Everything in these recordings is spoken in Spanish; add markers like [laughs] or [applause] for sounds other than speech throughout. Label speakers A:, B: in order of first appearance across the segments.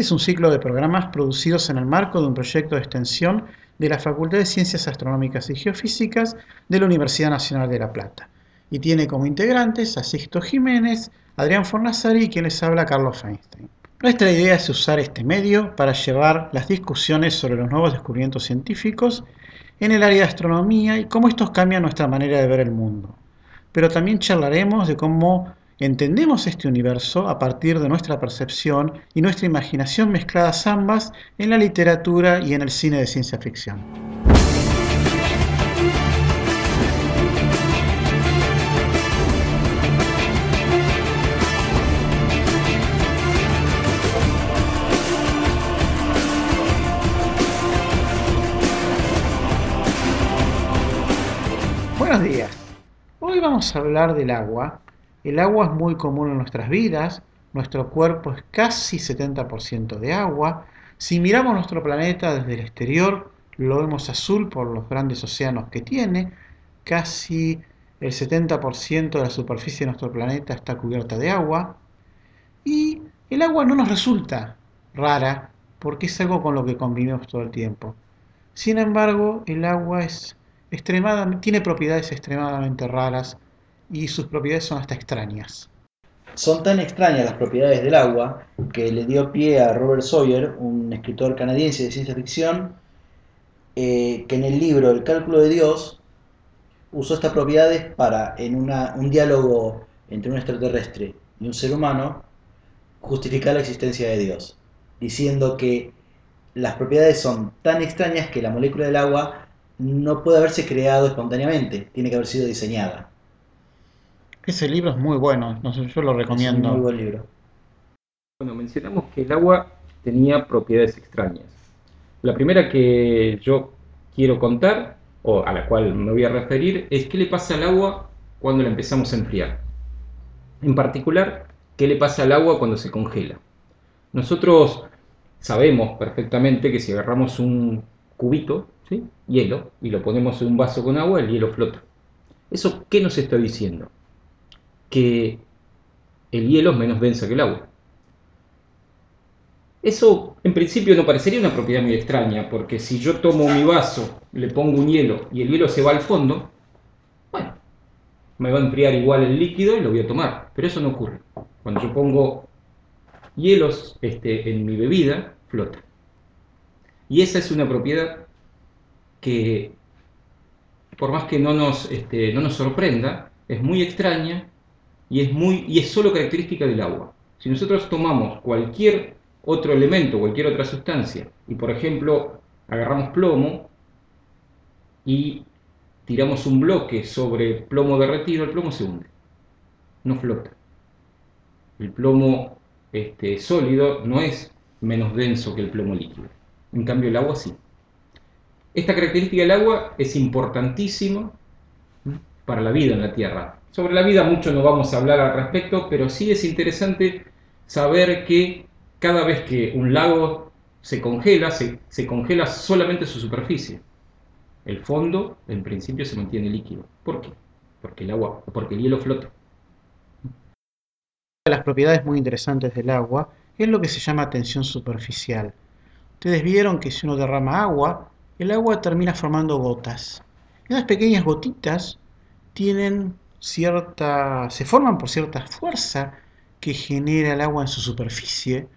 A: Este es un ciclo de programas producidos en el marco de un proyecto de extensión de la Facultad de Ciencias Astronómicas y Geofísicas de la Universidad Nacional de La Plata y tiene como integrantes a Sixto Jiménez, Adrián Fornazari y quien les habla Carlos Feinstein. Nuestra idea es usar este medio para llevar las discusiones sobre los nuevos descubrimientos científicos en el área de astronomía y cómo estos cambian nuestra manera de ver el mundo. Pero también charlaremos de cómo entendemos este universo a partir de nuestra percepción y nuestra imaginación mezcladas ambas en la literatura y en el cine de ciencia ficción. Buenos días. Hoy vamos a hablar del agua. El agua es muy común en nuestras vidas. Nuestro cuerpo es casi 70% de agua. Si miramos nuestro planeta desde el exterior, lo vemos azul por los grandes océanos que tiene. Casi el 70% de la superficie de nuestro planeta está cubierta de agua. Y el agua no nos resulta rara porque es algo con lo que convivimos todo el tiempo. Sin embargo, el agua es tiene propiedades extremadamente raras y sus propiedades son hasta extrañas.
B: Son tan extrañas las propiedades del agua que le dio pie a Robert Sawyer, un escritor canadiense de ciencia ficción, eh, que en el libro El cálculo de Dios usó estas propiedades para, en un diálogo entre un extraterrestre y un ser humano, justificar la existencia de Dios, diciendo que las propiedades son tan extrañas que la molécula del agua no puede haberse creado espontáneamente, tiene que haber sido diseñada.
A: Ese libro es muy bueno, yo lo recomiendo.
B: Es un muy buen libro.
C: Bueno, mencionamos que el agua tenía propiedades extrañas. La primera que yo quiero contar, o a la cual me voy a referir, es qué le pasa al agua cuando la empezamos a enfriar. En particular, qué le pasa al agua cuando se congela. Nosotros sabemos perfectamente que si agarramos un cubito hielo, y lo ponemos en un vaso con agua, el hielo flota. ¿Eso qué nos está diciendo? Que el hielo es menos denso que el agua. Eso en principio no parecería una propiedad muy extraña, porque si yo tomo mi vaso, le pongo un hielo y el hielo se va al fondo, bueno, me va a enfriar igual el líquido y lo voy a tomar. Pero eso no ocurre. Cuando yo pongo hielos este, en mi bebida, flota. Y esa es una propiedad que, por más que no nos, este, no nos sorprenda, es muy extraña y es, muy, y es solo característica del agua. Si nosotros tomamos cualquier otro elemento, cualquier otra sustancia, y por ejemplo agarramos plomo y tiramos un bloque sobre plomo derretido, el plomo se hunde, no flota. El plomo este, sólido no es menos denso que el plomo líquido. En cambio el agua sí. Esta característica del agua es importantísima para la vida en la Tierra. Sobre la vida mucho no vamos a hablar al respecto, pero sí es interesante saber que cada vez que un lago se congela, se, congela solamente su superficie. El fondo, en principio, se mantiene líquido. ¿Por qué? Porque el agua, porque el hielo flota.
A: Una de las propiedades muy interesantes del agua es lo que se llama tensión superficial. Ustedes vieron que si uno derrama agua, el agua termina formando gotas. Esas pequeñas gotitas tienen cierta, se forman por cierta fuerza que genera el agua en su superficie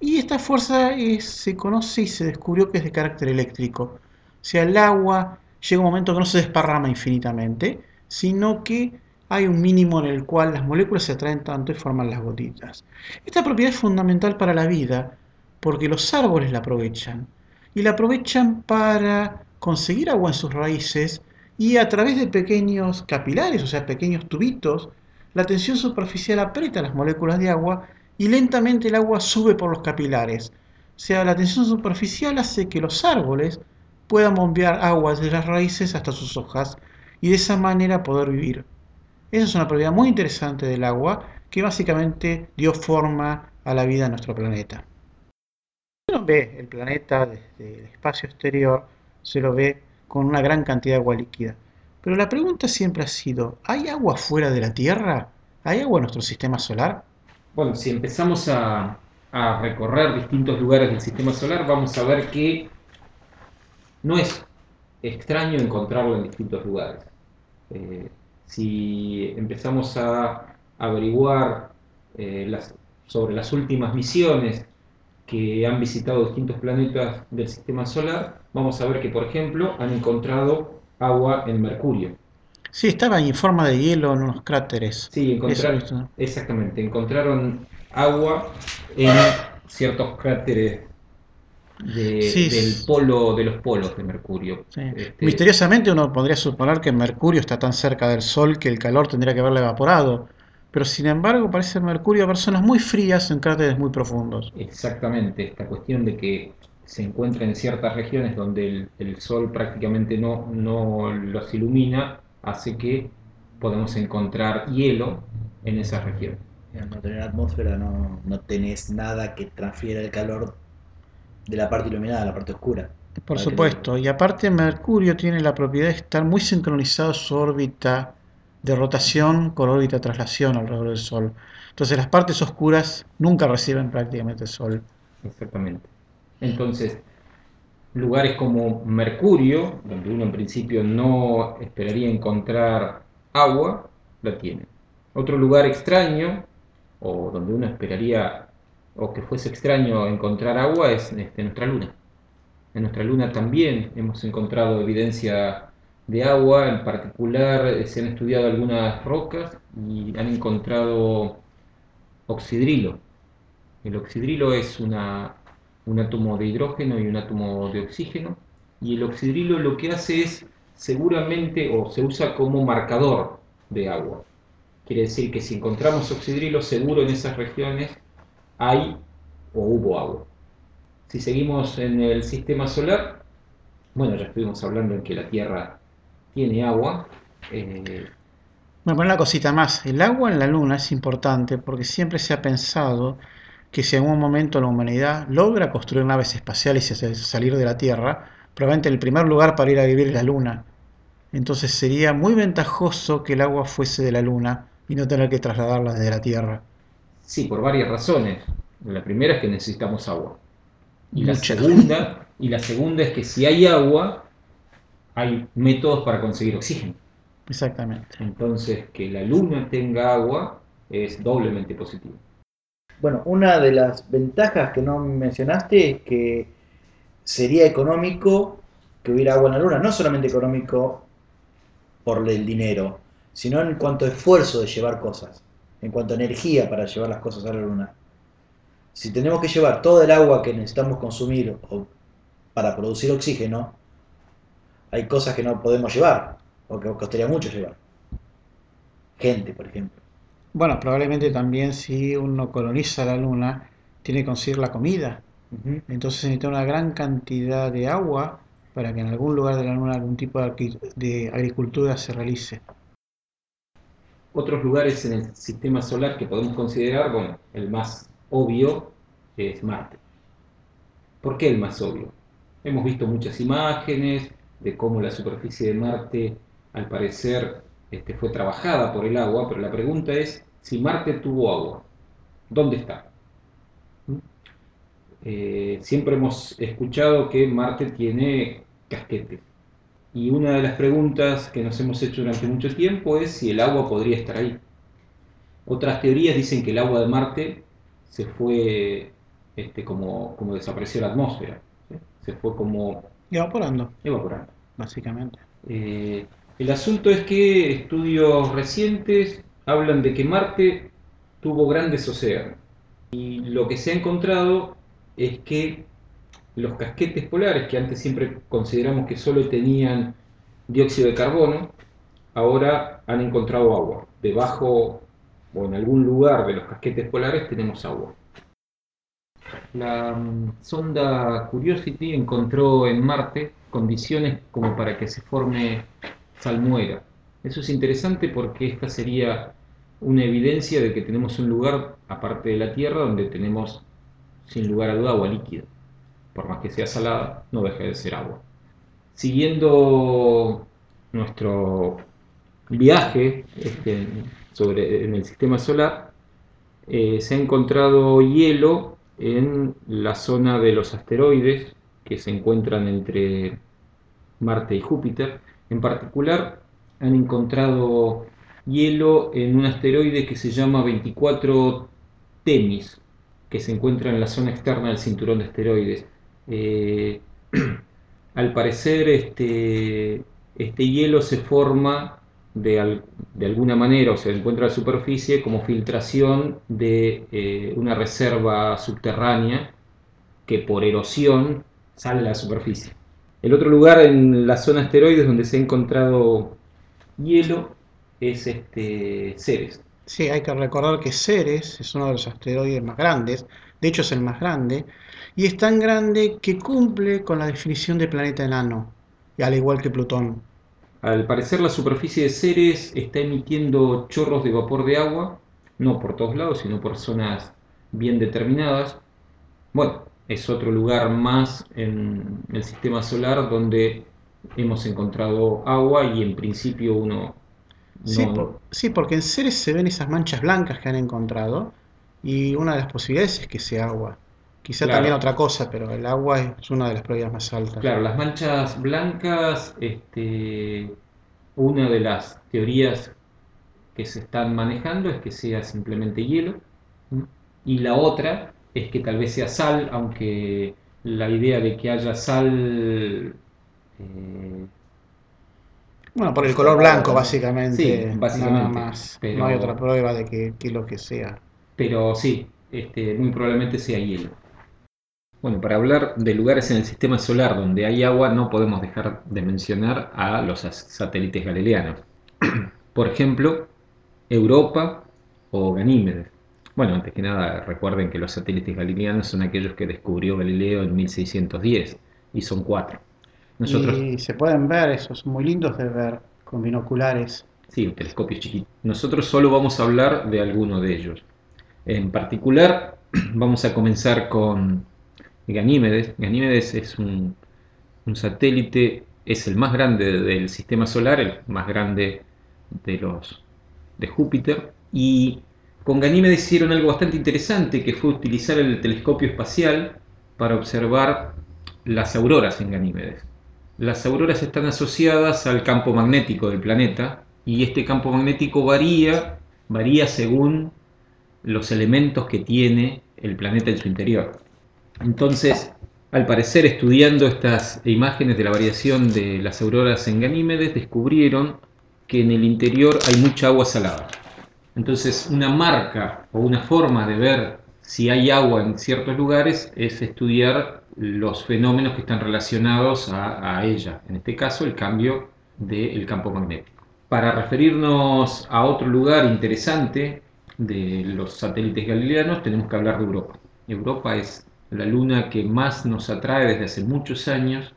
A: y esta fuerza se conoce y se descubrió que es de carácter eléctrico. O sea, el agua llega un momento que no se desparrama infinitamente, sino que hay un mínimo en el cual las moléculas se atraen tanto y forman las gotitas. Esta propiedad es fundamental para la vida porque los árboles la aprovechan y la aprovechan para conseguir agua en sus raíces y a través de pequeños capilares, o sea, pequeños tubitos, la tensión superficial aprieta las moléculas de agua y lentamente el agua sube por los capilares. O sea, la tensión superficial hace que los árboles puedan bombear agua desde las raíces hasta sus hojas y de esa manera poder vivir. Esa es una propiedad muy interesante del agua que básicamente dio forma a la vida en nuestro planeta uno ve el planeta desde el espacio exterior, se lo ve con una gran cantidad de agua líquida. Pero la pregunta siempre ha sido, ¿hay agua fuera de la Tierra? ¿Hay agua en nuestro sistema solar?
C: Bueno, si empezamos a, recorrer distintos lugares del sistema solar, vamos a ver que no es extraño encontrarlo en distintos lugares. Eh, si empezamos a averiguar eh, sobre las últimas misiones que han visitado distintos planetas del sistema solar, vamos a ver que, por ejemplo, han encontrado agua en Mercurio.
A: Sí, estaba en forma de hielo en unos cráteres.
C: Sí, encontraron,
A: Eso
C: exactamente, encontraron agua en ciertos cráteres de-
A: Sí,
C: del polo de los polos de Mercurio.
A: Sí.
C: Este,
A: Misteriosamente uno podría suponer que Mercurio está tan cerca del Sol que el calor tendría que haberle evaporado, pero sin embargo parece Mercurio haber zonas muy frías en cráteres muy profundos.
C: Exactamente, esta cuestión de que se encuentra en ciertas regiones donde el, el sol prácticamente no, no los ilumina, hace que podamos encontrar hielo en esas regiones.
B: Al no tener atmósfera no, no tenés nada que transfiera el calor de la parte iluminada a la parte oscura.
A: Por supuesto, y aparte Mercurio tiene la propiedad de estar muy sincronizado su órbita de rotación con órbita de traslación alrededor del Sol. Entonces las partes oscuras nunca reciben prácticamente Sol.
C: Exactamente. Entonces, lugares como Mercurio, donde uno en principio no esperaría encontrar agua, la tiene. Otro lugar extraño, o donde uno esperaría, o que fuese extraño encontrar agua, es este, nuestra luna. En nuestra luna también hemos encontrado evidencia de agua, en particular eh, se han estudiado algunas rocas y han encontrado oxidrilo. El oxidrilo es una, un átomo de hidrógeno y un átomo de oxígeno, y el oxidrilo lo que hace es seguramente o se usa como marcador de agua. Quiere decir que si encontramos oxidrilo, seguro en esas regiones hay o hubo agua. Si seguimos en el sistema solar, bueno, ya estuvimos hablando en que la Tierra tiene agua. eh,
A: Bueno, una cosita más. El agua en la Luna es importante porque siempre se ha pensado que si en algún momento la humanidad logra construir naves espaciales y salir de la Tierra, probablemente el primer lugar para ir a vivir es la Luna. Entonces sería muy ventajoso que el agua fuese de la Luna y no tener que trasladarla desde la Tierra.
C: Sí, por varias razones. La primera es que necesitamos agua. Y la segunda, y la segunda es que si hay agua, hay métodos para conseguir oxígeno.
A: Exactamente.
C: Entonces, que la luna tenga agua es doblemente positivo.
B: Bueno, una de las ventajas que no mencionaste es que sería económico que hubiera agua en la luna. No solamente económico por el dinero, sino en cuanto a esfuerzo de llevar cosas, en cuanto a energía para llevar las cosas a la luna. Si tenemos que llevar toda el agua que necesitamos consumir o para producir oxígeno, hay cosas que no podemos llevar, o que costaría mucho llevar. Gente, por ejemplo.
A: Bueno, probablemente también si uno coloniza la Luna, tiene que conseguir la comida. Entonces se necesita una gran cantidad de agua para que en algún lugar de la Luna algún tipo de agricultura se realice.
C: Otros lugares en el sistema solar que podemos considerar, bueno, el más obvio es Marte. ¿Por qué el más obvio? Hemos visto muchas imágenes de cómo la superficie de Marte al parecer este, fue trabajada por el agua, pero la pregunta es si Marte tuvo agua, ¿dónde está? ¿Mm? Eh, siempre hemos escuchado que Marte tiene casquetes. Y una de las preguntas que nos hemos hecho durante mucho tiempo es si el agua podría estar ahí. Otras teorías dicen que el agua de Marte se fue este, como, como desapareció la atmósfera, se fue como
A: Evaporando,
C: evaporando.
A: básicamente.
C: Eh, el asunto es que estudios recientes hablan de que Marte tuvo grandes océanos. Y lo que se ha encontrado es que los casquetes polares, que antes siempre consideramos que solo tenían dióxido de carbono, ahora han encontrado agua. Debajo o en algún lugar de los casquetes polares tenemos agua. La mm, sonda Curiosity encontró en Marte condiciones como para que se forme salmuera. Eso es interesante porque esta sería una evidencia de que tenemos un lugar, aparte de la Tierra, donde tenemos sin lugar a duda agua líquida. Por más que sea salada, no deja de ser agua. Siguiendo nuestro viaje este, sobre, en el sistema solar, eh, se ha encontrado hielo en la zona de los asteroides que se encuentran entre Marte y Júpiter. En particular, han encontrado hielo en un asteroide que se llama 24 Temis, que se encuentra en la zona externa del cinturón de asteroides. Eh, [clears throat] al parecer, este, este hielo se forma de, alguna manera o se encuentra a la superficie como filtración de eh, una reserva subterránea que por erosión sale a la superficie. El otro lugar en la zona asteroides donde se ha encontrado hielo es este Ceres.
A: Sí, hay que recordar que Ceres es uno de los asteroides más grandes, de hecho es el más grande, y es tan grande que cumple con la definición de planeta enano, al igual que Plutón.
C: Al parecer la superficie de Ceres está emitiendo chorros de vapor de agua, no por todos lados, sino por zonas bien determinadas. Bueno, es otro lugar más en el sistema solar donde hemos encontrado agua y en principio uno...
A: No... Sí, porque en Ceres se ven esas manchas blancas que han encontrado y una de las posibilidades es que sea agua. Quizá también otra cosa, pero el agua es una de las probabilidades más altas.
C: Claro, las manchas blancas, este, una de las teorías que se están manejando es que sea simplemente hielo. Y la otra es que tal vez sea sal, aunque la idea de que haya sal...
A: Eh, bueno, por el color blanco, básicamente. Sí, básicamente. Nada más. no hay otra prueba de que, que lo que sea.
C: Pero sí, este, muy probablemente sea hielo. Bueno, para hablar de lugares en el sistema solar donde hay agua, no podemos dejar de mencionar a los satélites galileanos. [clears throat] Por ejemplo, Europa o Ganímedes. Bueno, antes que nada, recuerden que los satélites galileanos son aquellos que descubrió Galileo en 1610 y son cuatro.
A: Nosotros... Y se pueden ver, esos muy lindos de ver con binoculares.
C: Sí, un telescopio chiquito. Nosotros solo vamos a hablar de alguno de ellos. En particular, [clears throat] vamos a comenzar con Ganímedes. Ganímedes es un, satélite, es el más grande del sistema solar, el más grande de los de Júpiter. Y con Ganímedes hicieron algo bastante interesante, que fue utilizar el telescopio espacial para observar las auroras en Ganímedes. Las auroras están asociadas al campo magnético del planeta y este campo magnético varía, varía según los elementos que tiene el planeta en su interior. Entonces, al parecer, estudiando estas imágenes de la variación de las auroras en Ganímedes, descubrieron que en el interior hay mucha agua salada. Entonces, una marca o una forma de ver si hay agua en ciertos lugares es estudiar los fenómenos que están relacionados a, ella, en este caso el cambio del campo magnético. Para referirnos a otro lugar interesante de los satélites galileanos, tenemos que hablar de Europa. Europa es la luna que más nos atrae desde hace muchos años,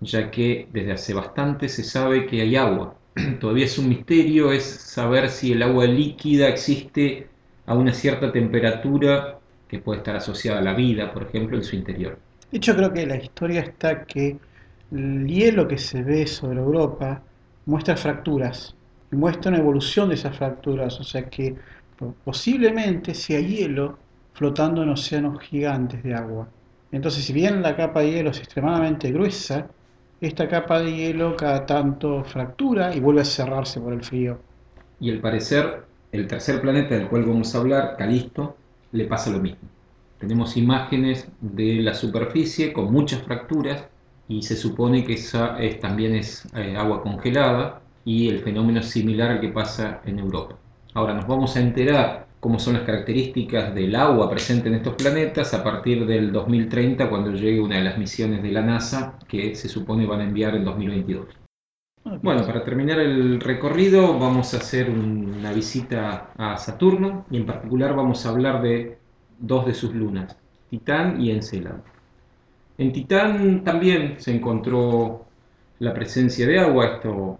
C: ya que desde hace bastante se sabe que hay agua. [clears throat] Todavía es un misterio, es saber si el agua líquida existe a una cierta temperatura que puede estar asociada a la vida, por ejemplo, en su interior.
A: De hecho, creo que la historia está que el hielo que se ve sobre Europa muestra fracturas y muestra una evolución de esas fracturas, o sea que posiblemente si hay hielo flotando en océanos gigantes de agua. Entonces, si bien la capa de hielo es extremadamente gruesa, esta capa de hielo cada tanto fractura y vuelve a cerrarse por el frío.
C: Y al parecer, el tercer planeta del cual vamos a hablar, Calisto, le pasa lo mismo. Tenemos imágenes de la superficie con muchas fracturas y se supone que esa también es eh, agua congelada y el fenómeno es similar al que pasa en Europa. Ahora nos vamos a enterar cómo son las características del agua presente en estos planetas a partir del 2030 cuando llegue una de las misiones de la NASA que se supone van a enviar en 2022. Bueno, para terminar el recorrido vamos a hacer una visita a Saturno y en particular vamos a hablar de dos de sus lunas, Titán y Encélado. En Titán también se encontró la presencia de agua, esto,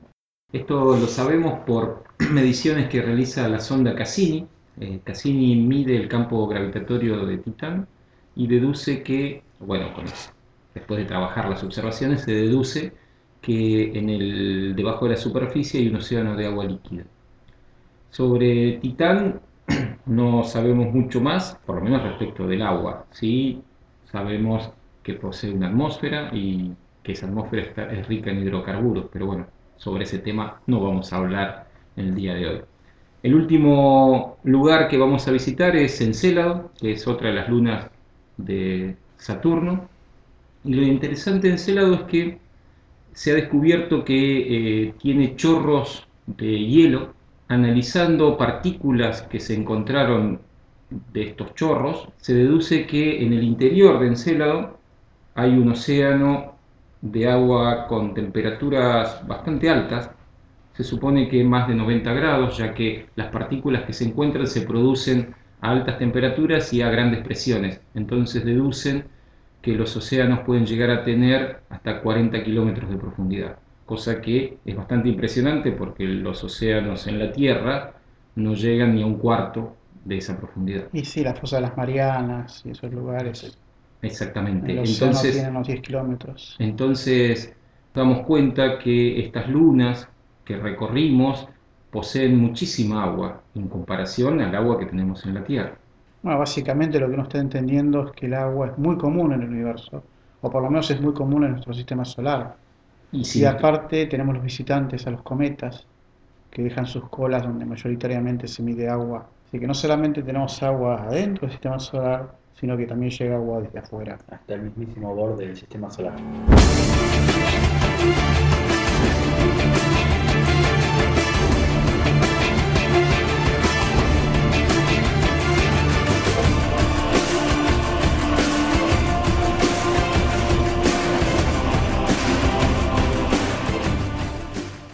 C: esto lo sabemos por [clears throat] mediciones que realiza la sonda Cassini, eh, Cassini mide el campo gravitatorio de Titán y deduce que, bueno, después de trabajar las observaciones, se deduce que en el, debajo de la superficie hay un océano de agua líquida. Sobre Titán [clears throat] no sabemos mucho más, por lo menos respecto del agua. Sí sabemos que posee una atmósfera y que esa atmósfera está- es rica en hidrocarburos, pero bueno, sobre ese tema no vamos a hablar en el día de hoy. El último lugar que vamos a visitar es Encélado, que es otra de las lunas de Saturno. Y lo interesante de Encélado es que se ha descubierto que eh, tiene chorros de hielo. Analizando partículas que se encontraron de estos chorros, se deduce que en el interior de Encélado hay un océano de agua con temperaturas bastante altas. Se supone que más de 90 grados, ya que las partículas que se encuentran se producen a altas temperaturas y a grandes presiones. Entonces deducen que los océanos pueden llegar a tener hasta 40 kilómetros de profundidad, cosa que es bastante impresionante porque los océanos en la Tierra no llegan ni a un cuarto de esa profundidad.
A: Y sí, la fosa de las Marianas y esos lugares.
C: Exactamente.
A: El
C: Entonces,
A: tiene unos 10 kilómetros.
C: entonces damos cuenta que estas lunas que recorrimos poseen muchísima agua en comparación al agua que tenemos en la Tierra.
A: Bueno, básicamente lo que uno está entendiendo es que el agua es muy común en el universo, o por lo menos es muy común en nuestro sistema solar.
C: Y
A: Y
C: si
A: aparte tenemos los visitantes a los cometas, que dejan sus colas donde mayoritariamente se mide agua. Así que no solamente tenemos agua adentro del sistema solar, sino que también llega agua desde afuera.
B: Hasta el mismísimo borde del sistema solar.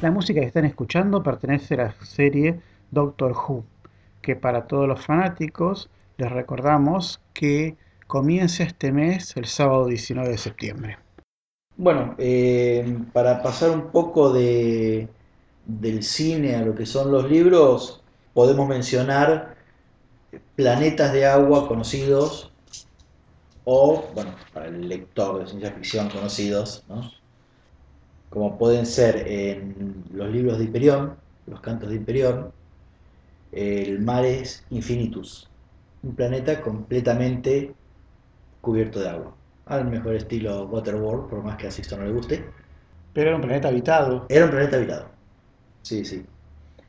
A: La música que están escuchando pertenece a la serie Doctor Who, que para todos los fanáticos les recordamos que comienza este mes el sábado 19 de septiembre.
B: Bueno, eh, para pasar un poco de, del cine a lo que son los libros, podemos mencionar planetas de agua conocidos o, bueno, para el lector de ciencia ficción conocidos, ¿no? Como pueden ser en los libros de Hiperión, los cantos de Hiperión, el Mares Infinitus, un planeta completamente cubierto de agua. Al mejor estilo Waterworld, por más que a Sixto no le guste.
A: Pero era un planeta habitado.
B: Era un planeta habitado. Sí, sí.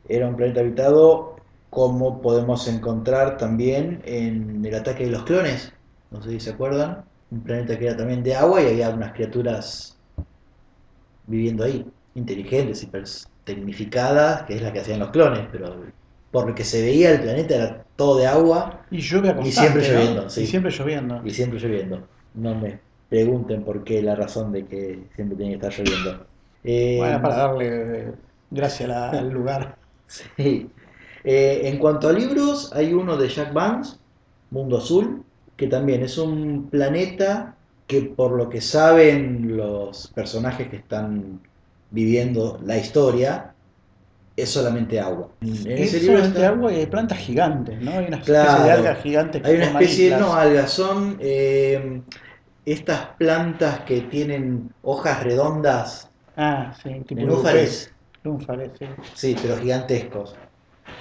B: Era un planeta habitado como podemos encontrar también en el ataque de los clones. No sé si se acuerdan. Un planeta que era también de agua y había unas criaturas viviendo ahí. Inteligentes, hiper tecnificadas, que es la que hacían los clones, pero por lo que se veía el planeta era todo de agua
A: Y lluvia
B: Y siempre
A: ¿no?
B: lloviendo, sí.
A: Y siempre lloviendo.
B: y siempre lloviendo. No me pregunten por qué la razón de que siempre tiene que estar lloviendo. Eh,
A: Bueno, para darle gracia a la- al lugar. [laughs]
B: Sí. Eh, en cuanto a libros, hay uno de Jack Vance, Mundo Azul, que también es un planeta que por lo que saben los personajes que están viviendo la historia, es solamente agua. En
A: Es
B: ese libro
A: solamente
B: está-
A: agua y hay plantas gigantes, ¿no? Hay una especie de
B: Claro.
A: algas gigantes que
B: Hay una especie,
A: islas.
B: no, algas, son eh, estas plantas que tienen hojas redondas,
A: Ah, sí, tipo
B: nenúfares,
A: Lunfares, sí.
B: Sí, pero gigantescos.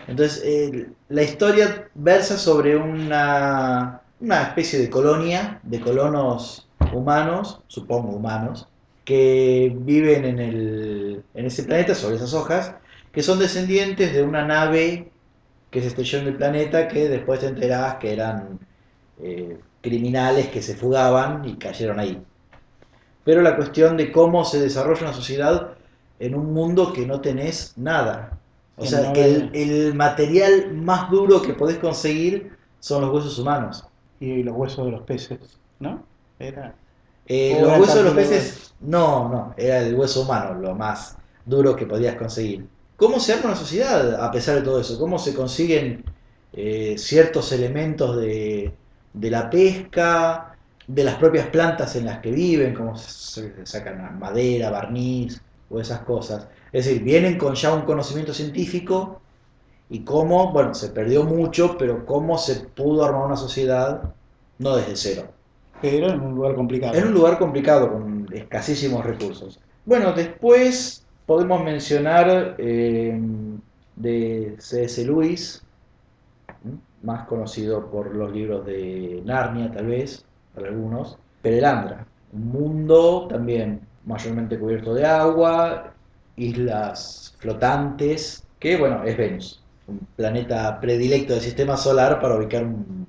B: Entonces, eh, la historia versa sobre una, una especie de colonia, de colonos humanos, supongo humanos, que viven en, el, en ese planeta, sobre esas hojas, que son descendientes de una nave que se estrelló en el planeta, que después te enterás que eran eh, criminales que se fugaban y cayeron ahí. Pero la cuestión de cómo se desarrolla una sociedad en un mundo que no tenés nada. O
A: Que
B: sea,
A: no
B: que el, el material más duro que podés conseguir son los huesos humanos.
A: Y los huesos de los peces, ¿no? Era.
B: Eh, los huesos de los peces, no, no, era el hueso humano lo más duro que podías conseguir. ¿Cómo se arma una sociedad a pesar de todo eso? ¿Cómo se consiguen eh, ciertos elementos de, de la pesca, de las propias plantas en las que viven, cómo se se sacan madera, barniz o esas cosas? Es decir, vienen con ya un conocimiento científico y cómo, bueno, se perdió mucho, pero cómo se pudo armar una sociedad no desde cero.
A: Pero en un lugar complicado.
B: En un lugar complicado, con escasísimos recursos. Bueno, después podemos mencionar eh, de C.S. Lewis, más conocido por los libros de Narnia, tal vez, para algunos. Perelandra, un mundo también mayormente cubierto de agua, islas flotantes, que bueno, es Venus, un planeta predilecto del sistema solar para ubicar un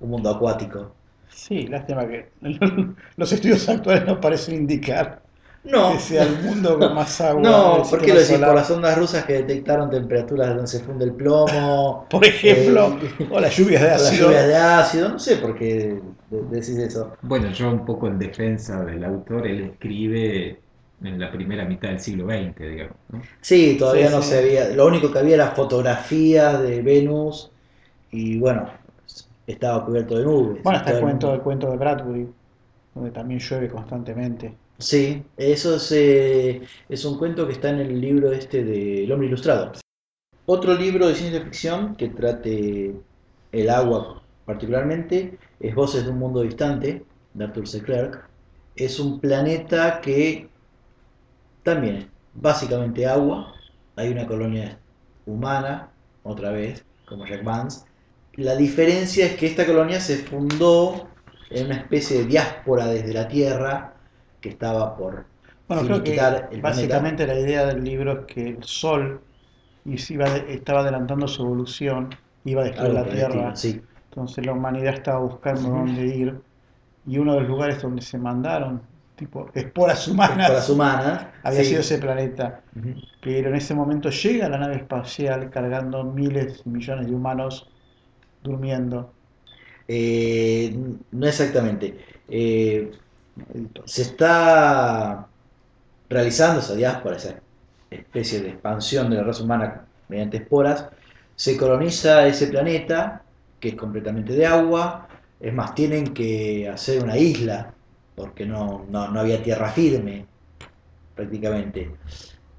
B: mundo acuático.
A: Sí, lástima que [laughs] los estudios actuales no parecen indicar
B: No,
A: que sea el mundo con más [laughs] agua.
B: no,
A: del
B: ¿por qué
A: sistema
B: lo decís?
A: solar.
B: Por las ondas rusas que detectaron temperaturas donde se funde el plomo. [laughs]
A: Por ejemplo,
B: eh,
A: o las lluvias de
B: las
A: ácido.
B: lluvias de ácido, no sé por qué de- decís eso.
C: Bueno, yo un poco en defensa del autor, él escribe en la primera mitad del siglo XX, digamos. ¿no?
B: Sí, todavía
A: Sí,
B: no
A: sí.
B: se había. Lo único que había era fotografías de Venus y bueno, estaba cubierto de nubes.
A: Bueno, está el cuento, el cuento de Bradbury, donde también llueve constantemente.
B: Sí, eso es, eh, es un cuento que está en el libro este de El hombre ilustrado. Otro libro de ciencia ficción que trate el agua particularmente es Voces de un mundo distante, de Arthur C. Clarke. Es un planeta que también es básicamente agua. Hay una colonia humana, otra vez, como Jack Vance. La diferencia es que esta colonia se fundó en una especie de diáspora desde la Tierra que estaba por
A: Bueno, creo que
B: finiquitar el
A: básicamente la idea del libro es que el Sol iba de- estaba adelantando su evolución, iba a destruir la Tierra.
B: sí.
A: Entonces la humanidad estaba buscando dónde ir y uno de los lugares donde se mandaron, tipo esporas humanas,
B: Esporas humanas. [laughs]
A: había
B: sí.
A: sido ese planeta. Pero en ese momento llega la nave espacial cargando miles y millones de humanos durmiendo.
B: Eh, no exactamente. Eh, se está realizando esa diáspora, esa especie de expansión de la raza humana mediante esporas. Se coloniza ese planeta, que es completamente de agua. Es más, tienen que hacer una isla, porque no, no, no había tierra firme, prácticamente.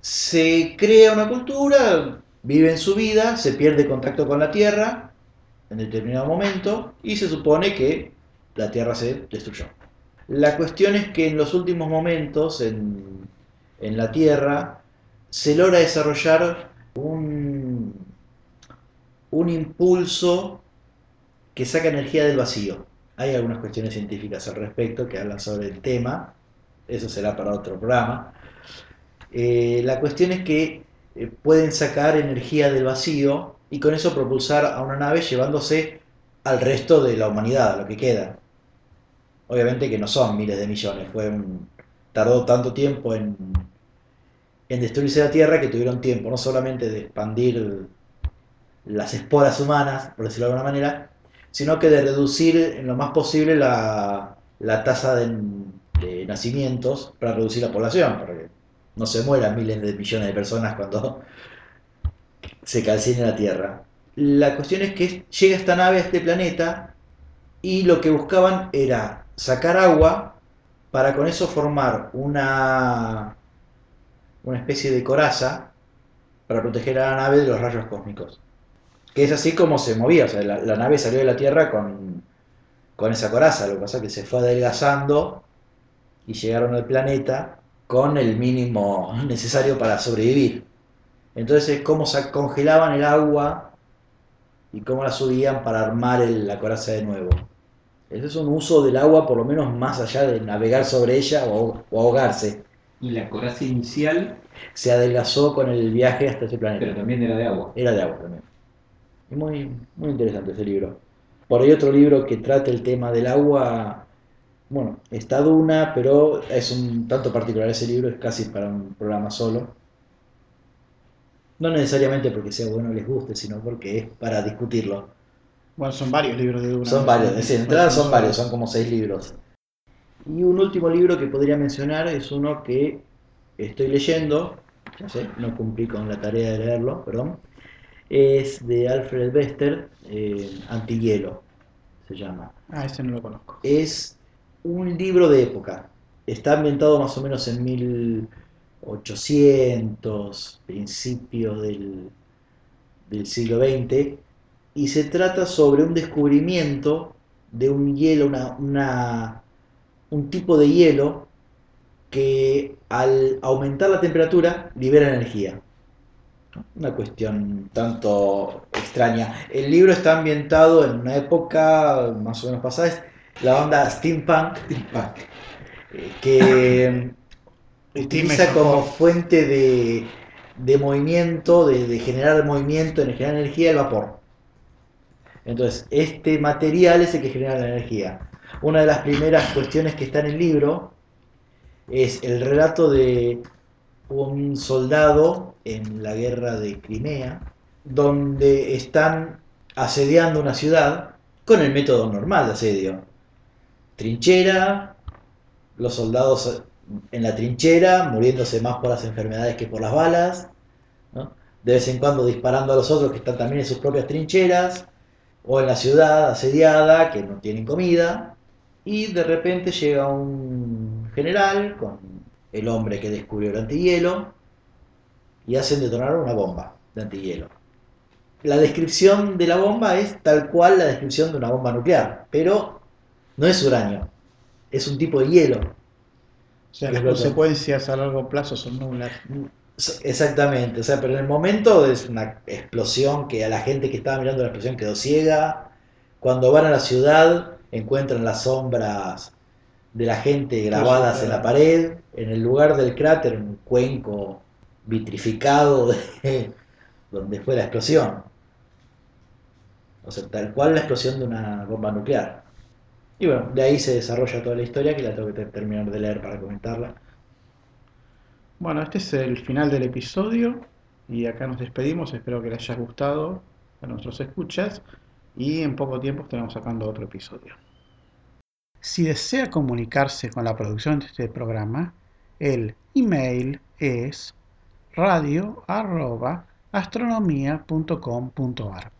B: Se crea una cultura, viven su vida, se pierde contacto con la tierra en determinado momento y se supone que la tierra se destruyó. La cuestión es que en los últimos momentos en, en la tierra se logra desarrollar un, un impulso que saca energía del vacío. Hay algunas cuestiones científicas al respecto que hablan sobre el tema, eso será para otro programa. Eh, la cuestión es que eh, pueden sacar energía del vacío y con eso propulsar a una nave llevándose al resto de la humanidad, a lo que queda. Obviamente que no son miles de millones, fue un- tardó tanto tiempo en, en destruirse la Tierra que tuvieron tiempo no solamente de expandir las esporas humanas, por decirlo de alguna manera, sino que de reducir en lo más posible la, la tasa de, de nacimientos para reducir la población, para que no se mueran miles de millones de personas cuando se calcine la Tierra. La cuestión es que llega esta nave a este planeta y lo que buscaban era sacar agua para con eso formar una, una especie de coraza para proteger a la nave de los rayos cósmicos. Que es así como se movía, o sea, la, la nave salió de la Tierra con, con esa coraza, lo que pasa es que se fue adelgazando y llegaron al planeta con el mínimo necesario para sobrevivir. Entonces, cómo se congelaban el agua y cómo la subían para armar el- la coraza de nuevo. Ese es un uso del agua, por lo menos más allá de navegar sobre ella o, o ahogarse.
C: Y la coraza inicial,
B: Se adelgazó con el viaje hasta ese planeta.
C: pero también era de agua.
B: Era de agua también. Y muy, muy interesante ese libro. Por ahí otro libro que trate el tema del agua, bueno, está Duna, pero es un tanto particular ese libro, es casi para un programa solo. No necesariamente porque sea bueno o les guste, sino porque es para discutirlo.
A: Bueno, son varios libros de Duna.
B: Son varios, es decir, en entrada son varios, son como seis libros. Y un último libro que podría mencionar es uno que estoy leyendo, ya sé, no cumplí con la tarea de leerlo, perdón. Es de Alfred Bester, eh, Antihielo, se llama.
A: Ah, ese no lo conozco.
B: Es un libro de época. Está ambientado más o menos en 1800, principio del, del siglo XX, y se trata sobre un descubrimiento de un hielo, una, una- un tipo de hielo que al aumentar la temperatura libera energía. Una cuestión tanto extraña. El libro está ambientado en una época más o menos pasada, es la onda steampunk,
C: Steampunk.
B: eh, que [laughs] utiliza como fuente de, de movimiento, de, de generar movimiento, de generar energía, el vapor. Entonces, este material es el que genera la energía. Una de las primeras cuestiones que está en el libro es el relato de un soldado en la guerra de Crimea, donde están asediando una ciudad con el método normal de asedio. Trinchera, los soldados en la trinchera, muriéndose más por las enfermedades que por las balas, de vez en cuando disparando a los otros que están también en sus propias trincheras, o en la ciudad asediada, que no tienen comida, y de repente llega un general con el hombre que descubrió el antihielo, y hacen detonar una bomba de antihielo. La descripción de la bomba es tal cual la descripción de una bomba nuclear, pero no es uranio, es un tipo de hielo.
A: O sea, las consecuencias a largo plazo son nulas.
B: Exactamente, o sea, pero en el momento es una explosión que a la gente que estaba mirando la explosión quedó ciega. Cuando van a la ciudad encuentran las sombras de la gente grabadas
A: sí,
B: en la pared. En el lugar del cráter un cuenco vitrificado de [laughs] donde fue la explosión. O sea, tal cual la explosión de una bomba nuclear. Y bueno, de ahí se desarrolla toda la historia que la tengo que ter- terminar de leer para comentarla.
A: Bueno, este es el final del episodio y acá nos despedimos. Espero que les haya gustado a nuestros escuchas y en poco tiempo estaremos sacando otro episodio. Si desea comunicarse con la producción de este programa, el email es radio@astronomia.com.ar.